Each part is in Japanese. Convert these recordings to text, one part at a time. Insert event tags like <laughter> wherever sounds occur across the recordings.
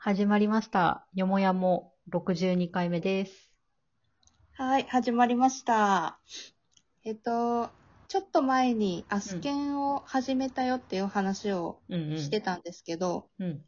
始まりました。よもやも62回目です。はい、始まりました。えっと、ちょっと前にアスケンを始めたよっていう話を。してたんですけど、うん。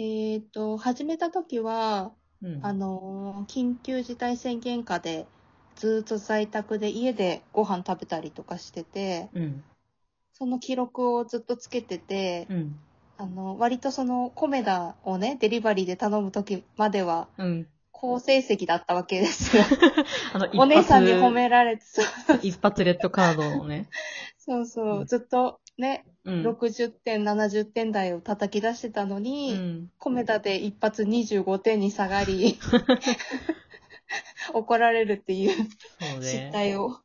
えっと、始めた時は、うん。あのー、緊急事態宣言下でずーっと在宅で家でご飯食べたりとかしてて、うん。その記録をずっとつけてて、うん。あの、割とそのコメダをね、デリバリーで頼む時まではうん。好成績だったわけですよ。<laughs> あの、お姉さんに褒められて、そう一発レッドカードをね。<laughs> そうそうう、ずっとね、うん。60点、70点台を叩き出してたのうに、ん。コメダで一発25点に下がり、<laughs> 怒られるっていうそう失ね。態を。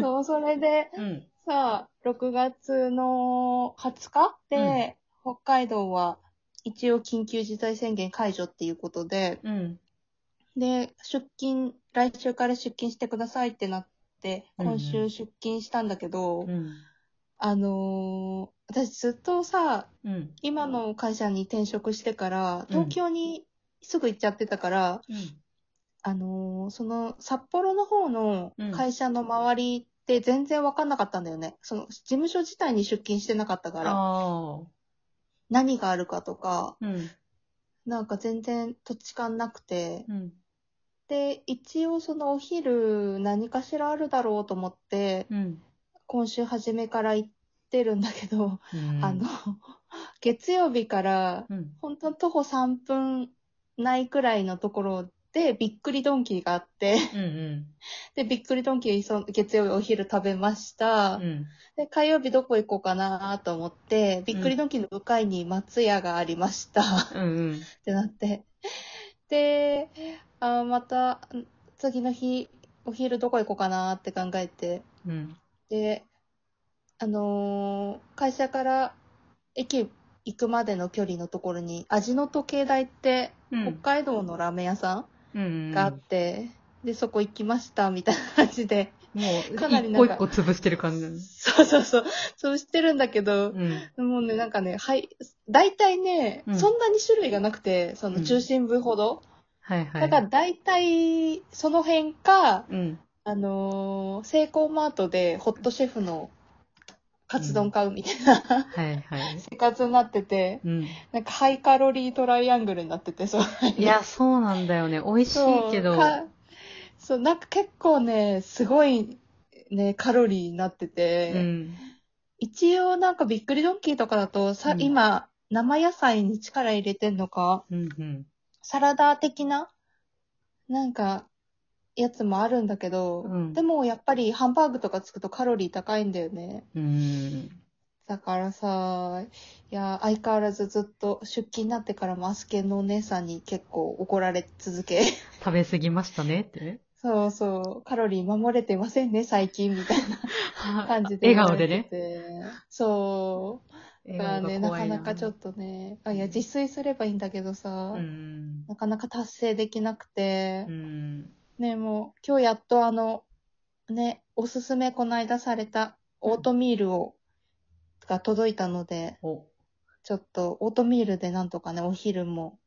そう、それで、うん。さあ、6月の20日で、北海道は一応緊急事態宣言解除っていうことで、うん。で、出勤、来週から出勤してくださいってなって、今週出勤したんだけど、うん。あのー私ずっとさ、うん。今の会社に転職してから、東京にすぐ行っちゃってたから、あのーその札幌の方の会社の周りって全然わかんなかったんだよね。その事務所自体に出勤してなかったから、何があるかとか、うん。なんか全然土地勘なくて、うん。で、一応そのお昼何かしらあるだろうと思って、うん。今週初めから行ってるんだけど、うん。あの、月曜日からうん。本当徒歩3分ないくらいのところで、びっくりドンキーがあって、うん。うん。で、びっくりドンキーそ月曜日お昼食べました。うん。で、火曜日どこ行こうかなと思って、びっくりドンキーの向かいに松屋がありました。っうん。うん。てなって。で、あーまた、次の日、お昼どこ行こうかなって考えて、うん。で、あのー会社から駅行くまでの距離のところに、味の時計台って、うん北海道のラーメン屋さうん。んがあって、で、そこ行きました、みたいな感じで。もう、かなり一なんか個一個潰してる感じ。そうそうそう。そうしてるんだけど、うん。もうね、なんかね、はい、大体ね、うんそんなに種類がなくて、その中心部ほど。はいはい。だから大体、その辺か、うん。あのーセイコーマートでホットシェフのカツ丼買うみたいな、はいはい。生活になってて、うん。なんかハイカロリートライアングルになってて、そう。いや、そうなんだよね。美味しそういけど。かそう、なんか結構ね、すごい、ね、カロリーになってて、うん。一応なんかびっくりドンキーとかだと、さ、うん今、生野菜に力入れてんのか、うんうん。サラダ的な、なんか、やつもあるんだけど、うんでもやっぱりハンバーグとかつくとカロリー高いんだよね。うん。だからさ、いや、相変わらずずっと出勤になってからもアスケンのお姉さんに結構怒られ続け、食べ過ぎましたねってね。そうそう、カロリー守れてませんね、最近、みたいな <laughs> 感じで。笑顔でね。ね。そう。だからね、なかなかちょっと。とね、あいや、自炊すればいいんだけどさ、うん。なかなか達成できなくてう、ん。ね、もう、今日やっとあの、ね、おすすめこの間されたオートミールを、が届いたので、お、ちょっとオートミールでなんとかね、お昼も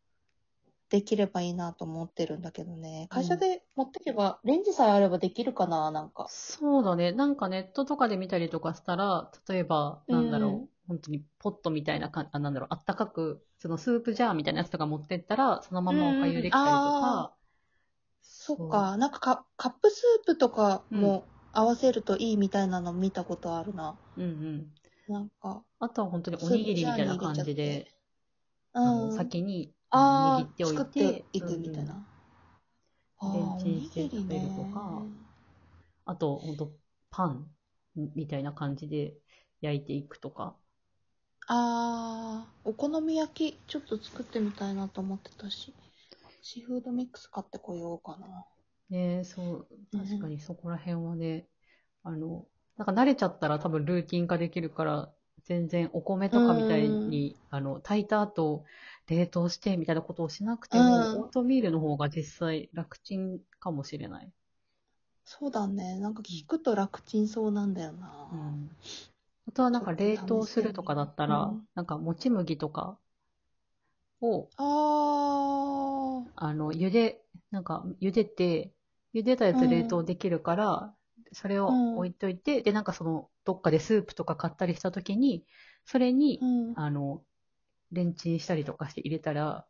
できればいいなと思ってるんだけどね。会社で持ってけば、レンジさえあればできるかな、なんか。そうだね。なんかネットとかで見たりとかしたら、例えば、なんだろう。うん本当にポットみたいなか、あ、なんだろう、あったかく、そのスープジャーみたいなやつとか持ってったら、そのままお粥できたりとか、そっか、なんかカカップスープとかも合わせるといいみたいなの見たことあるな。うんうん。なんか、あとは本当におにぎりみたいな感じで、うん。先に握っておいて、作っていくみたいな。レンあ、チンしておにぎりね食べるとかあと、本当パンみたいな感じで焼いていくとか。ああ、お好み焼きちょっと作ってみたいなと思ってたし、シーフードミックス買ってこようかな。ねそう、うん確かにそこら辺はね、あの、なんか慣れちゃったら多分ルーティン化できるから、全然お米とかみたいに、あの、炊いた後、冷凍してみたいなことをしなくても、うんオートミールの方が実際楽ちんかもしれない。そうだね。なんか聞くと楽ちんそうなんだよな。うん。あとはなんか冷凍するとかだったら、うんなんかもち麦とかを、ああの、茹で、なんか、茹でて、茹でたやつ冷凍できるから、それをうん置いといて、で、なんかその、どっかでスープとか買ったりしたときに、それに。あの、レンチンしたりとかして入れたら、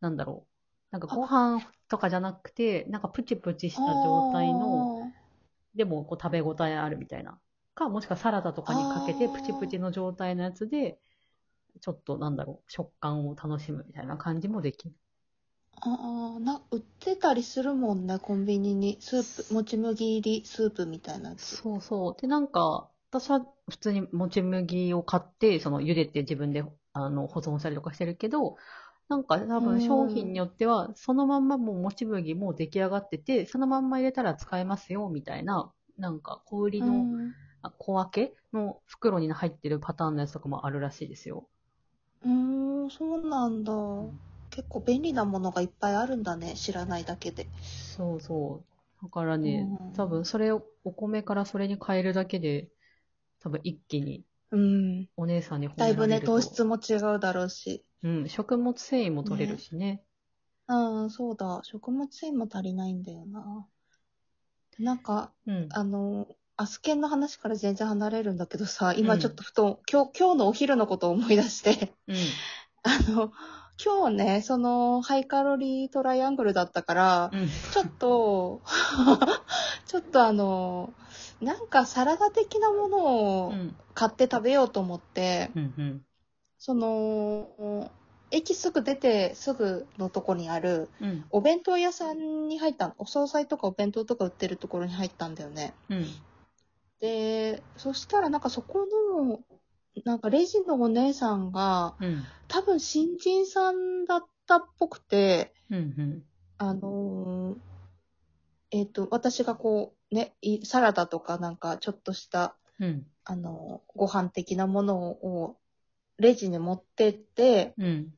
なんだろう。なんかご飯とかじゃなくて、なんかプチプチした状態の、でもこう食べ応えあるみたいな。か、もしくはサラダとかにかけてプチプチの状態のやつで、ちょっとなんだろう、食感を楽しむみたいな感じもできる。ああ、な、売ってたりするもんね、コンビニに。スープ、もち麦入りスープみたいなやつ。そうそう。で、なんか、私は普通にもち麦を買って、その茹でて自分であの保存したりとかしてるけど、なんか多分商品によっては、そのまんまもうもち麦もう出来上がってて、そのまんま入れたら使えますよ、みたいな、なんか小売りの、小分けの袋に入ってるパターンのやつとかもあるらしいですよ。うーん、そうなんだ。結構便利なものがいっぱいあるんだね、知らないだけで。そうそう。だからねうん、多分それを、お米からそれに変えるだけで、多分一気にうん。お姉さんに褒だいぶね、められると糖質も違うだろうし。うん、食物繊維も取れるしね。うん、そうだ。食物繊維も足りないんだよな。でなんか、うん。あの、アスケンの話から全然離れるんだけどさ、今うんちょっとふと、今日、今日のお昼のことを思い出して、うん。<laughs> あの、今日ね、その、ハイカロリートライアングルだったから、うん。ちょっと、<laughs> ちょっとあの、なんかサラダ的なものうをん。買って食べようと思って、うん。うん。その、駅すぐ出てすぐのとこにある、うん。お弁当屋さんに入ったのお惣菜とかお弁当とか売ってるところに入ったんだよね。うん。で、そしたらなんかそこの、なんかレジのお姉さんが、うん。多分新人さんだったっぽくて、うん。あのーえっ、と、私がこう、ね、いサラダとかなんかちょっとした、うん。あのーご飯的なものをレジに持ってって、うん。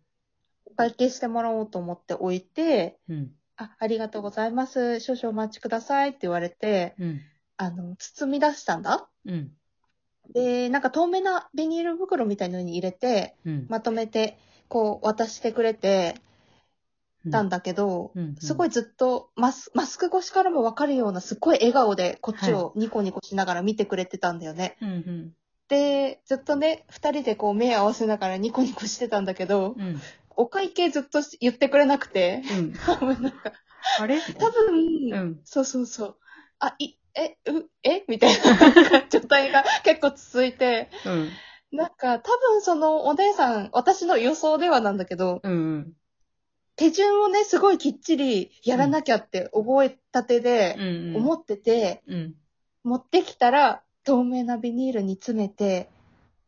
お会計してもらおうと思って置いて、うん。あ、ありがとうございます。少々お待ちくださいって言われて、うん。あの、包み出したんだ。うん。で、なんか透明なビニール袋みたいのに入れて、うん。まとめて、こう渡してくれてたんだけど、うん。すごいずっとマスマスク越しからもわかるようなすっごい笑顔でこっちをニコニコしながら見てくれてたんだよね。うん。うん。で、ずっとね、二人でこう目合わせながらニコニコしてたんだけど、うん。お会計ずっと言ってくれなくて、うん。多 <laughs> 分なんか、あれ？多分、うん。そうそうそう。あ、い、え、う、え？<laughs> みたいな <laughs> 状態が結構続いて、うん。なんか多分そのお姉さん、私の予想ではなんだけど、うん。手順をね、すごいきっちりやらなきゃって覚えたてでうん。思ってて、うん。持ってきたら透明なビニールに詰めて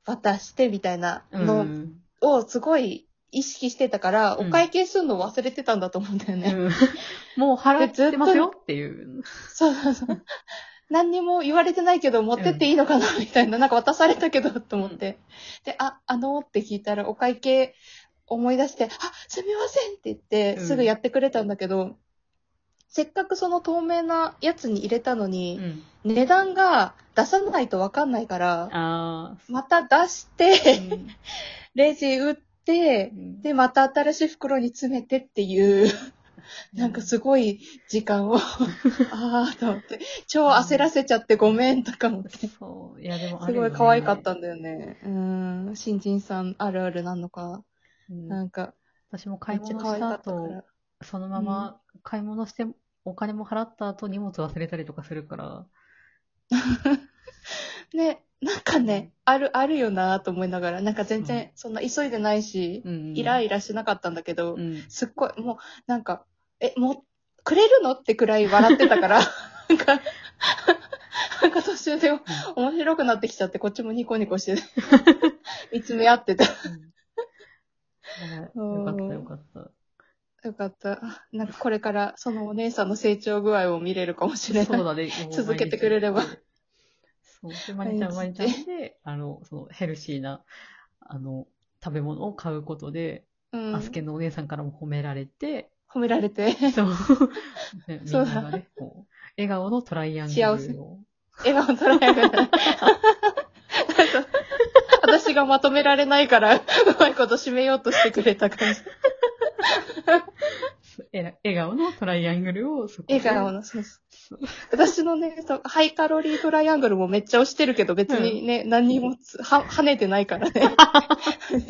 渡してみたいなうのん。をすごい意識してたから、うんお会計するの忘れてたんだと思うんだよね。うん <laughs> もう払ってますよっていう。そうそうそう。<laughs> 何にも言われてないけど持ってっていいのかなみたいな、なんか渡されたけどと思って。で、あ、あのって聞いたらお会計思い出して、あ、すみませんって言って、うんすぐやってくれたんだけど、せっかくその透明なやつに入れたのうに、ん。値段が出さないとわかんないから、あまた出しあ。て、うん <laughs> レジ打って、うん。で、また新しい袋に詰めてっていう、なんかすごい時間を、<laughs> ああ、と思って、超焦らせちゃってごめんとか思って、そう。いや、でもあすごい可愛かったんだよね。うん、新人さんあるあるなのか、うん。なんか、私もめ買い物した後。そのまま買い物して、お金も払った後荷物忘れたりとかするから、<laughs> ね、なんかね、ある、あるよなと思いながら、なんか全然そんな急いでないし、うん。イライラしなかったんだけど、うん。すっごい、もう、なんか、え、もう、くれるのってくらい笑ってたから、<laughs> なんか、なんか途中で面白くなってきちゃって、こっちもニコニコして、<laughs> 見つめ合ってた。うんよかったよかった。よかった。なんかこれからそのお姉さんの成長具合を見れるかもしれない。そうだね。続けてくれればそう。で、まりちゃん、ま毎日りちゃんで、あの、そのヘルシーな、あの、食べ物を買うことで、うん、アスケのお姉さんからも褒められて、褒められて、そう。ねみん <laughs> そうだながね、こう、笑顔のトライアング幸せルを。笑顔捉える。<laughs> 私がまとめられないから、うまいこと締めようとしてくれた感じ。えら笑顔のトライアングルをそこで？笑顔の、そうそう私のね、そうハイカロリートライアングルもめっちゃ押してるけど、別にね、何にもつは跳ねてないからね。<laughs>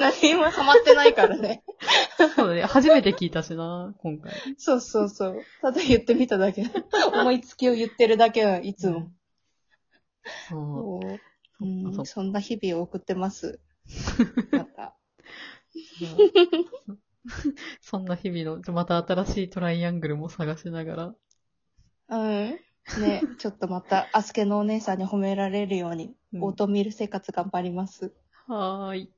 何にもハマってないからね。そうだね。初めて聞いたしな、今回。そうそうそう。ただ言ってみただけ。思いつきを言ってるだけはいつも。そう。そううんそんな日々を送ってます。<laughs> また。<laughs> <laughs> そんな日々の、また新しいトライアングルも探しながら。うん。ね、ちょっとまた、<laughs> アスケのお姉さんに褒められるように、うんオートミール生活頑張ります。はーい。